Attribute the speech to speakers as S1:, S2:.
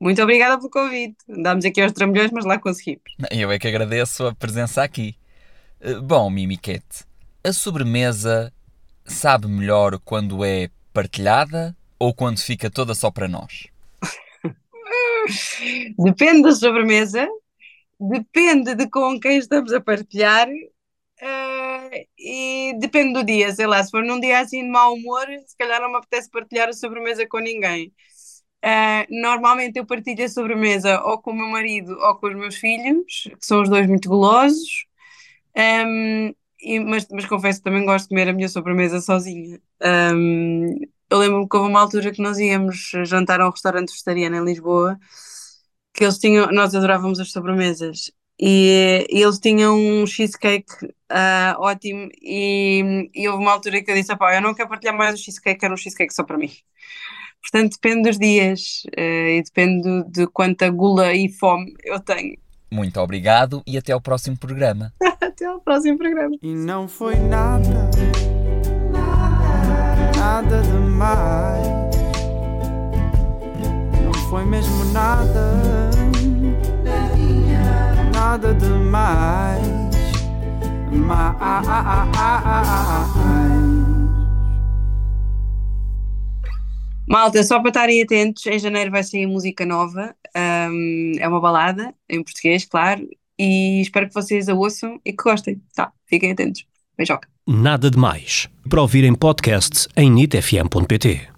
S1: Muito obrigada pelo convite. Andámos aqui aos trambolhões, mas lá conseguimos.
S2: Eu é que agradeço a presença aqui. Eh, Bom, Mimi Cat, a sobremesa sabe melhor quando é partilhada ou quando fica toda só para nós?
S1: Depende da sobremesa, depende de com quem estamos a partilhar eh, e depende do dia. Sei lá, se for num dia assim de mau humor, se calhar não me apetece partilhar a sobremesa com ninguém. Eh, normalmente eu partilho a sobremesa ou com o meu marido ou com os meus filhos, que são os dois muito golosos. Ehm, e- mas, mas confesso que também gosto de comer a minha sobremesa sozinha. Ehm, eu lembro-me que houve uma altura que nós íamos jantar a um restaurante vegetariano em Lisboa, que eles tinham, nós adorávamos as sobremesas, e, e eles tinham um cheesecake ah, ótimo, e, e houve uma altura que eu disse, "Epá, eu não quero partilhar mais o cheesecake, quero um cheesecake só para mim. Portanto, depende dos dias, eh, e depende de quanta gula e fome eu tenho.
S2: Muito obrigado e até ao próximo programa.
S1: Até ao próximo programa.
S3: E não foi nada, nada demais. Não foi mesmo nada, nada demais. Mais.
S1: Malta, só para estarem atentos, em janeiro vai sair música nova, ahm, é uma balada, em português, claro, e espero que vocês a ouçam e que gostem. Tá, fiquem atentos. Beijoca.
S4: Nada de Mais. Para ouvir em podcast em nitfm.pt.